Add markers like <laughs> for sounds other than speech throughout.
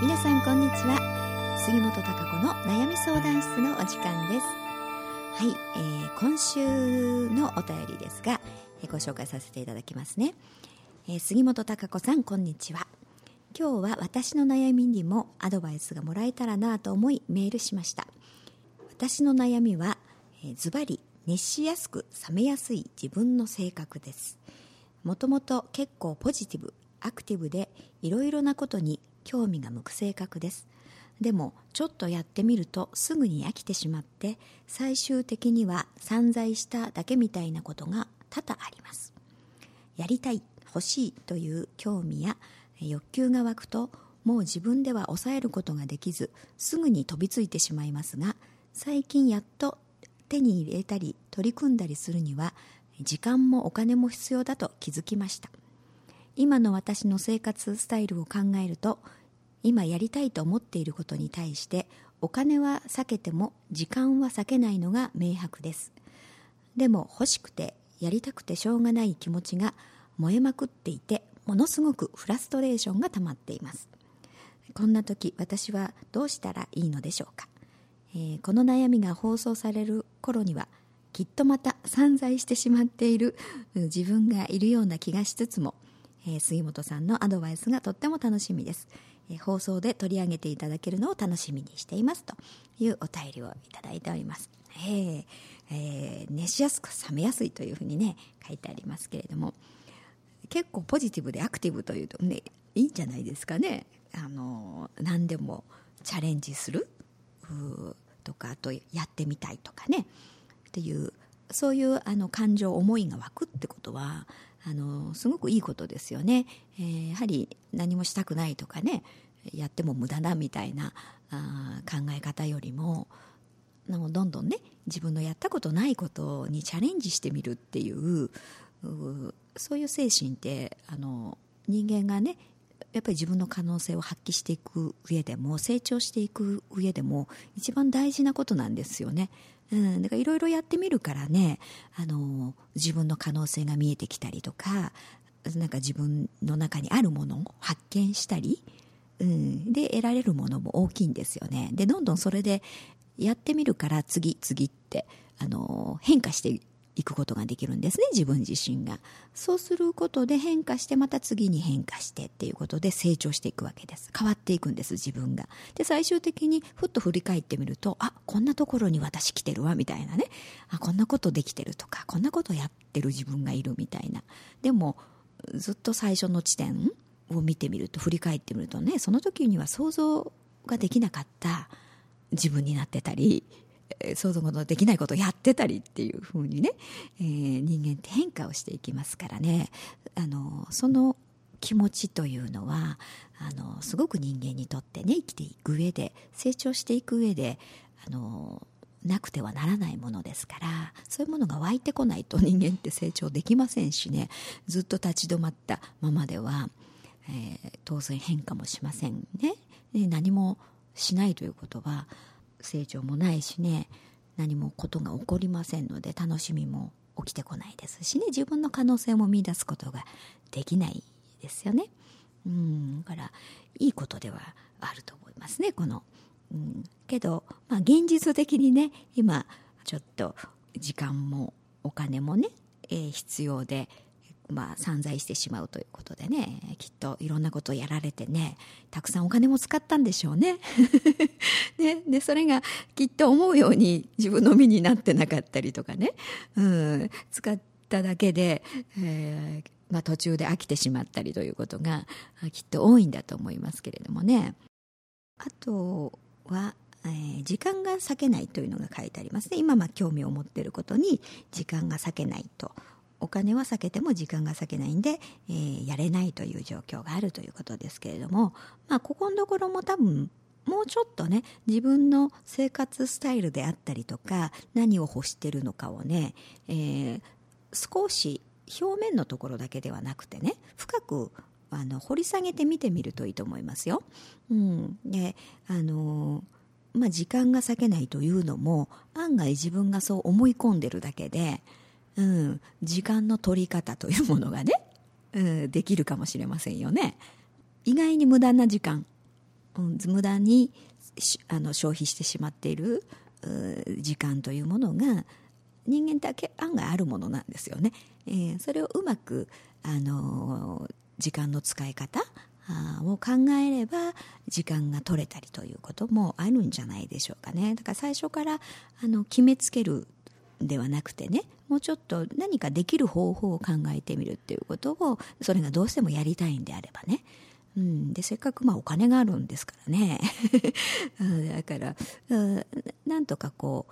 皆さんこんにちは。杉本孝子の悩み相談室のお時間です。はい、えー、今週のお便りですが、えー、ご紹介させていただきますね、えー、杉本孝子さんこんにちは。今日は私の悩みにもアドバイスがもらえたらなと思いメールしました。私の悩みはズバリ熱しやすく冷めやすい自分の性格です。もともと結構ポジティブアクティブでいろいろなことに興味が向く性格です。でもちょっとやってみるとすぐに飽きてしまって最終的には散財しただけみたいなことが多々あります。やりたい欲しいという興味や欲求が湧くともう自分では抑えることができずすぐに飛びついてしまいますが最近やっと手に入れたり取り組んだりするには時間もお金も必要だと気づきました。今の私の生活スタイルを考えると今やりたいと思っていることに対してお金は避けても時間は避けないのが明白です。でも欲しくてやりたくてしょうがない気持ちが燃えまくっていてものすごくフラストレーションが溜まっています。こんな時私はどうしたらいいのでしょうか、えー、この悩みが放送される頃にはきっとまた散財してしまっている自分がいるような気がしつつもえー、杉本さんのアドバイスがとっても楽しみです、えー、放送で取り上げていただけるのを楽しみにしていますというお便りをいただいております、えーえー、熱しやすく冷めやすいというふうにね書いてありますけれども結構ポジティブでアクティブというとねいいんじゃないですかね。あの何でもチャレンジするとかあとやってみたいとかね。っていうそういうあの感情思いが湧くってことはあのすごくいいことですよね、えー、やはり何もしたくないとかねやっても無駄だみたいなあ考え方よりもどんどんね自分のやったことないことにチャレンジしてみるっていうそういう精神ってあの人間がねやっぱり自分の可能性を発揮していく上でも成長していく上でも一番大事なことなんですよね。うん、だからいろいろやってみるからねあの自分の可能性が見えてきたりとかなんか自分の中にあるものを発見したり、うん、で得られるものも大きいんですよね。でどんどんそれでやってみるから次次ってあの変化していくことができるんですね自分自身が。そうすることで変化してまた次に変化してっていうことで成長していくわけです。変わっていくんです自分が。で最終的にふっと振り返ってみるとあこんなところに私来てるわみたいなね。あこんなことできてるとかこんなことやってる自分がいるみたいな。でもずっと最初の地点を見てみると振り返ってみるとねその時には想像ができなかった自分になってたり想像のできないことをやってたりっていうふうにね、えー、人間って変化をしていきますからねあのその気持ちというのはあのすごく人間にとってね生きていく上で成長していく上であのなくてはならないものですからそういうものが湧いてこないと <laughs> 人間って成長できませんしねずっと立ち止まったままでは、えー、当然変化もしませんね。で何もしないということは成長もないしね何もことが起こりませんので楽しみも起きてこないですしね自分の可能性も見出すことができないですよね。うんだからいいことではあると思いますねこの。うん、けど、まあ、現実的にね今ちょっと時間もお金もね、えー、必要でまあ、散財してしまうということでねきっといろんなことをやられてねたくさんお金も使ったんでしょうね。<laughs> ねでそれがきっと思うように自分の身になってなかったりとかね、うん、使っただけで、えーまあ、途中で飽きてしまったりということがきっと多いんだと思いますけれどもね。あとはえー、時間が割けないというのが書いてありますね。今まあ興味を持っていることに時間が割けないと。お金は避けても時間が割けないんで、えー、やれないという状況があるということですけれども、まあ、ここのところも多分もうちょっとね自分の生活スタイルであったりとか何を欲してるのかをね、えー、少し表面のところだけではなくてね深くあの掘り下げてみてみるといいと思いますよ。うん、であのまあ、時間が割けないというのも案外自分がそう思い込んでるだけでうん、時間の取り方というものがね、うん、できるかもしれませんよね。意外に無駄な時間うん、無駄にあの消費してしまっている時間というものが人間だけ案外あるものなんですよね。えー、それをうまく、あの時間の使い方を考えれば時間が取れたりということもあるんじゃないでしょうかねだから最初からあの決めつけるではなくてねもうちょっと何かできる方法を考えてみるっていうことをそれがどうしてもやりたいんであればね。うん、でせっかくまあお金があるんですからね。<laughs> だからなんとかこ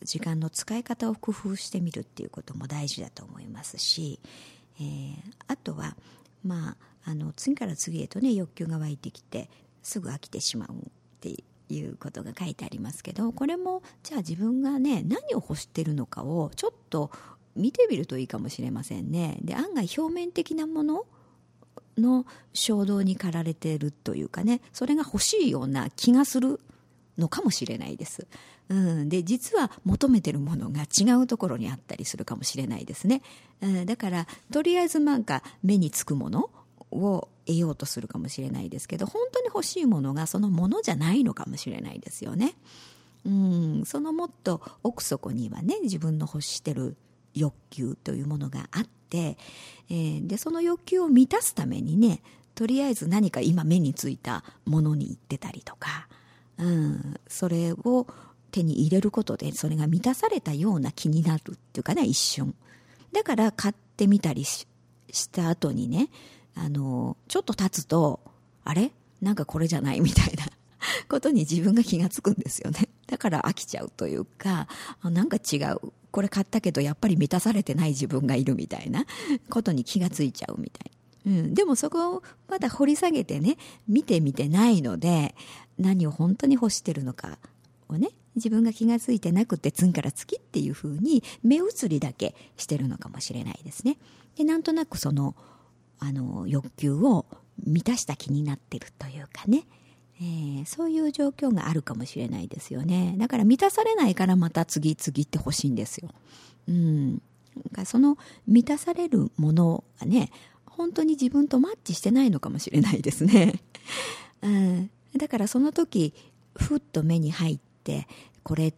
う時間の使い方を工夫してみるっていうことも大事だと思いますし、えー、あとはまああの次から次へとね欲求が湧いてきてすぐ飽きてしまうっていうことが書いてありますけどこれもじゃあ自分がね何を欲してるのかをちょっと見てみるといいかもしれませんね。で案外表面的なものの衝動に駆られてるというかねそれが欲しいような気がするのかもしれないです。うん、で実は求めてるものが違うところにあったりするかもしれないですね。うん、だからとりあえずなんか目につくものを得ようとするかもしれないですけど本当に欲しいものがそのものじゃないのかもしれないですよね。うん、そのもっと奥底にはね自分の欲してる欲求というものがあって、えー、でその欲求を満たすためにねとりあえず何か今目についたものに行ってたりとか、うん、それを手に入れることでそれが満たされたような気になるっていうかね一瞬だから買ってみたりした後にねあの、ちょっと経つと、あれ？なんかこれじゃない？みたいな <laughs> ことに自分が気がつくんですよね。だから飽きちゃうというか、なんか違う。これ買ったけどやっぱり満たされてない自分がいるみたいなことに気がついちゃうみたいうん、でもそこをまだ掘り下げてね見てみてないので何を本当に欲してるのかをね自分が気が付いてなくてつんから月っていうふうに目移りだけしてるのかもしれないですね。でなんとなくそのあの欲求を満たした気になってるというかね、えー、そういう状況があるかもしれないですよねだから満たされないからまた次々って欲しいんですよ。うん、その満たされるものがね本当に自分とマッチしてないのかもしれないですね。<laughs> うん、だからその時ふっと目に入ってこれっ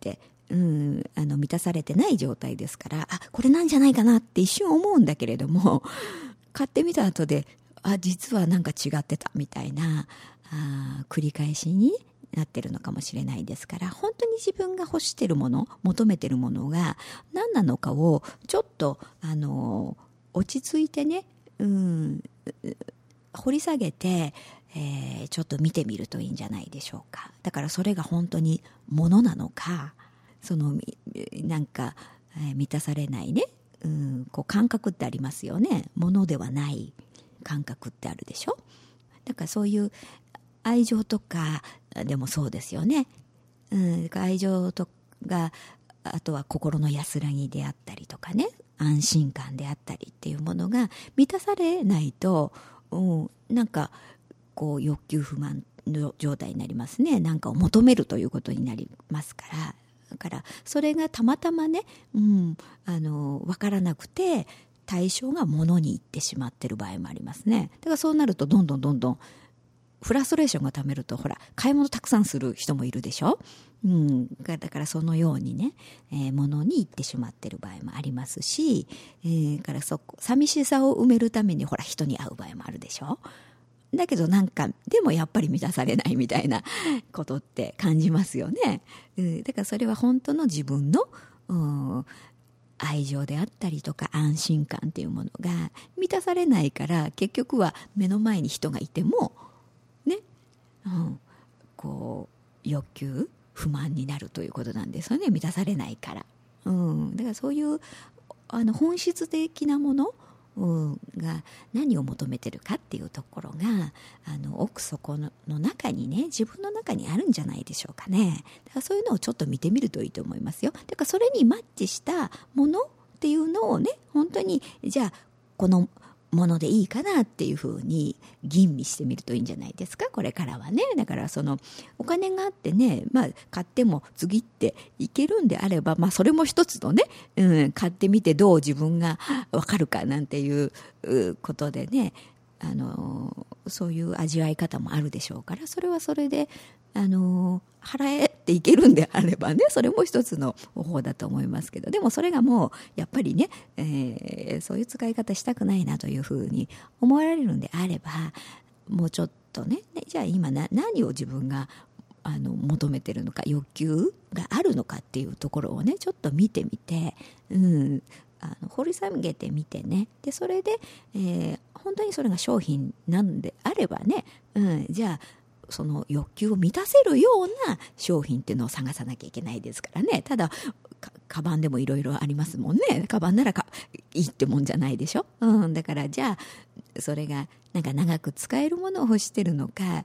てうん、あの満たされてない状態ですからあこれなんじゃないかなって一瞬思うんだけれども買ってみた後であ実はなんか違ってたみたいなあ繰り返しになってるのかもしれないですから本当に自分が欲してるもの求めてるものが何なのかをちょっとあの落ち着いてね、うん、掘り下げて、えー、ちょっと見てみるといいんじゃないでしょうか。だからそれが本当にものなのかそのなんか、え、満たされないねうん、こう感覚ってありますよね。ものではない感覚ってあるでしょ？だからそういう愛情とかでもそうですよね、うん、愛情とかあとは心の安らぎであったりとかね。安心感であったりっていうものが満たされないと、うん、なんかこう欲求不満の状態になりますね。なんかを求めるということになりますから。からそれがたまたまね、うん、あの分からなくて対象が物に行ってしまってる場合もありますね。だからそうなるとどんどんどんどんフラストレーションがためるとほら買い物たくさんする人もいるでしょ、うん、だからそのようにね、えー、物に行ってしまってる場合もありますし、えー、からそ寂しさを埋めるためにほら人に会う場合もあるでしょ？だけどなんかでもやっぱり満たされないみたいなことって感じますよね。うん、だからそれは本当の自分の、うん、愛情であったりとか安心感っていうものが満たされないから結局は目の前に人がいてもね、うん、こう欲求不満になるということなんですよね。満たされないから。うん、だからそういうあの本質的なものが何を求めてるかっていうところがあの奥底の中にね自分の中にあるんじゃないでしょうかね。だからそういうのをちょっと見てみるといいと思いますよ。だからそれにマッチしたものっていうのをね本当にじゃあこのものでいいかなっていうふうに吟味してみるといいんじゃないですか？これからはね。だからそのお金があってね、まあ、買っても次っていけるんであれば、まあ、それも一つのね、うん、買ってみてどう自分が分かるかなんていうことでねあのそういう味わい方もあるでしょうからそれはそれであの払ていけるんであればねそれも一つの方法だと思いますけど。でもそれがもうやっぱりね、えー、そういう使い方したくないなというふうに思われるんであればもうちょっとねじゃあ今な何を自分があの求めてるのか欲求があるのかっていうところをねちょっと見てみて、うん、あの掘り下げてみてね。でそれで、えー、本当にそれが商品なんであればね、うん、じゃあその欲求を満たせるような商品っていうのを探さなきゃいけないですからね。ただカバンでもいろいろありますもんね。カバンならかいいってもんじゃないでしょ、うん、だからじゃあそれがなんか長く使えるものを欲してるのか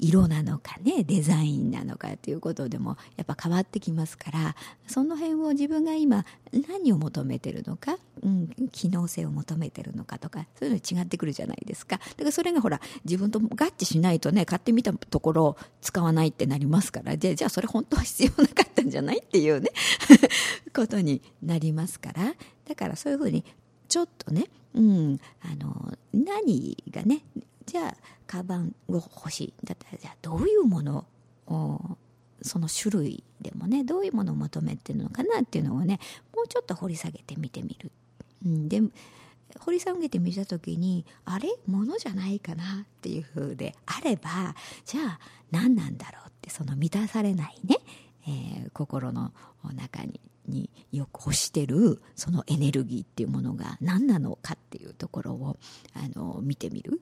色なのかねデザインなのかということでもやっぱ変わってきますからその辺を自分が今何を求めてるのか、うん、機能性を求めてるのかとかそういうの違ってくるじゃないですか。だからそれがほら自分と合致しないとね買ってみたところを使わないってなりますからじゃじゃあそれ本当は必要なかったんじゃないっていうね <laughs> ことになりますから。だからそういうふうにちょっとね、うん、あの何がねじゃあカバンを欲しいだったらじゃあどういうものをその種類でもねどういうものを求めてるのかなっていうのをねもうちょっと掘り下げてみてみる。うん、で掘り下げてみた時にあれ？ものじゃないかなっていう風であればじゃあ何なんだろうってその満たされないね、えー、心の中にによく欲してるそのエネルギーっていうものが何なのかっていうところをあの見てみる？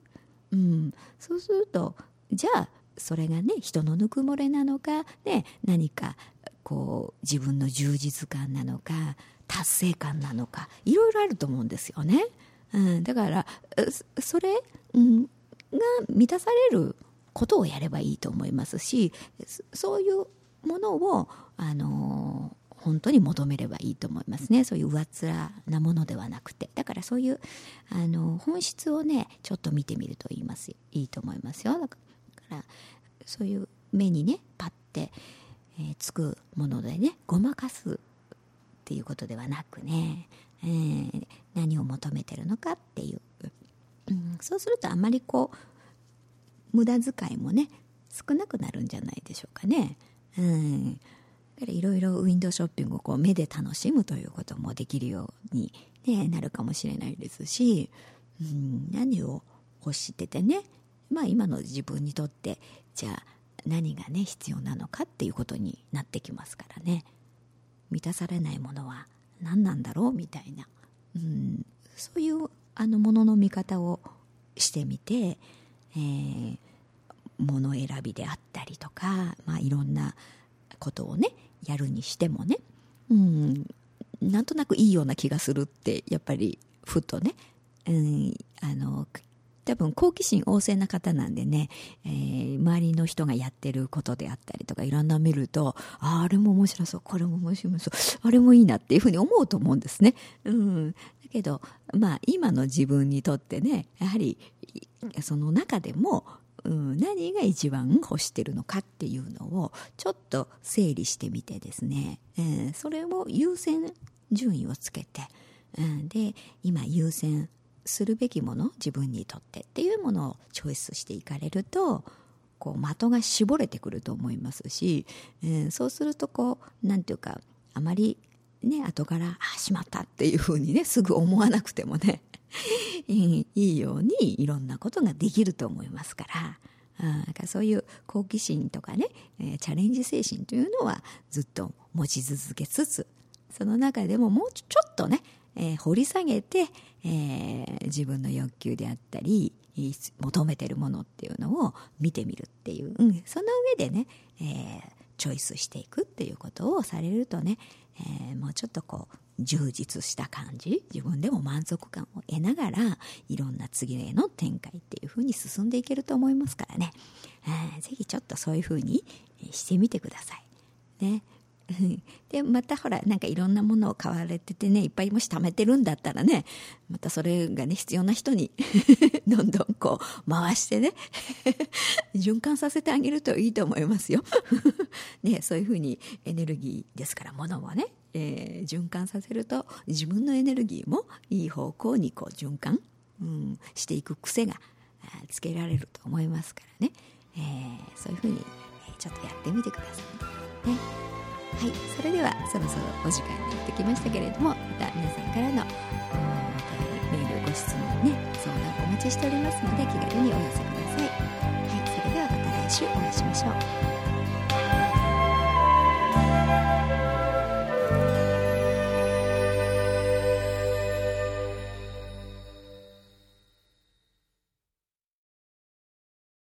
うん、そうするとじゃあそれがね人のぬくもれなのか、ね、何かこう自分の充実感なのか達成感なのかいろいろあると思うんですよね。うん、だからそれ、うん、が満たされることをやればいいと思いますしそういうものを、あの本当に求めればいいと思いますね。そういう上っ面なものではなくて。だからそういうあの本質をねちょっと見てみると言いますいいと思いますよ。だからそういう目にねパッて、えー、つくものでねごまかすっていうことではなくね、えー、何を求めてるのかっていう、うん、そうするとあまりこう無駄遣いもね少なくなるんじゃないでしょうかね。うん。いろいろウィンドウショッピングをこう目で楽しむということもできるように、ね、なるかもしれないですし、うん、何を欲しててね、まあ、今の自分にとってじゃあ何がね必要なのかっていうことになってきますからね。満たされないものは何なんだろうみたいな、うん、そういうあのものの見方をしてみて、えー、物選びであったりとか、まあ、いろんなことをねやるにしてもね、うん、なんとなくいいような気がするってやっぱりふとね、うん、あの多分好奇心旺盛な方なんでね、えー、周りの人がやってることであったりとかいろんな見るとああれも面白そうこれも面白そうあれもいいなっていうふうに思うと思うんですね。うん、だけどまあ今の自分にとってねやはりその中でもうん、何が一番欲してるのかっていうのをちょっと整理してみてですね、うん、それを優先順位をつけて、うん、で今優先するべきもの自分にとってっていうものをチョイスしていかれるとこう的が絞れてくると思いますし、うん、そうするとこう何て言うかあまりね後から「あしまった」っていうふうにねすぐ思わなくてもね <laughs> いいようにいろんなことができると思いますから。なんそういう好奇心とかね、えー、チャレンジ精神というのはずっと持ち続けつつその中でももうちょっとね、えー、掘り下げて、えー、自分の欲求であったり求めてるものっていうのを見てみるっていう、うん、その上でね、えー、チョイスしていくっていうことをされるとね、えー、もうちょっとこう充実した感じ自分でも満足感を得ながらいろんな次への展開っていう風に進んでいけると思いますからね、えー、ぜひちょっとそういう風にしてみてください。ねでまたほらなんかいろんなものを買われててねいっぱいもし貯めてるんだったらねまたそれがね必要な人に <laughs> どんどんこう回してね <laughs> 循環させてあげるといいと思いますよ。<laughs> ねそういうふうにエネルギーですからものをね、えー、循環させると自分のエネルギーもいい方向にこう循環、うん、していく癖がつけられると思いますからね、えー、そういうふうに、ちょっとやってみてくださいね。はいそれではそろそろお時間になってきましたけれどもまた皆さんからのメールご質問ね相談お待ちしておりますので気軽にお寄せください。はいそれではまた来週お会いしましょう。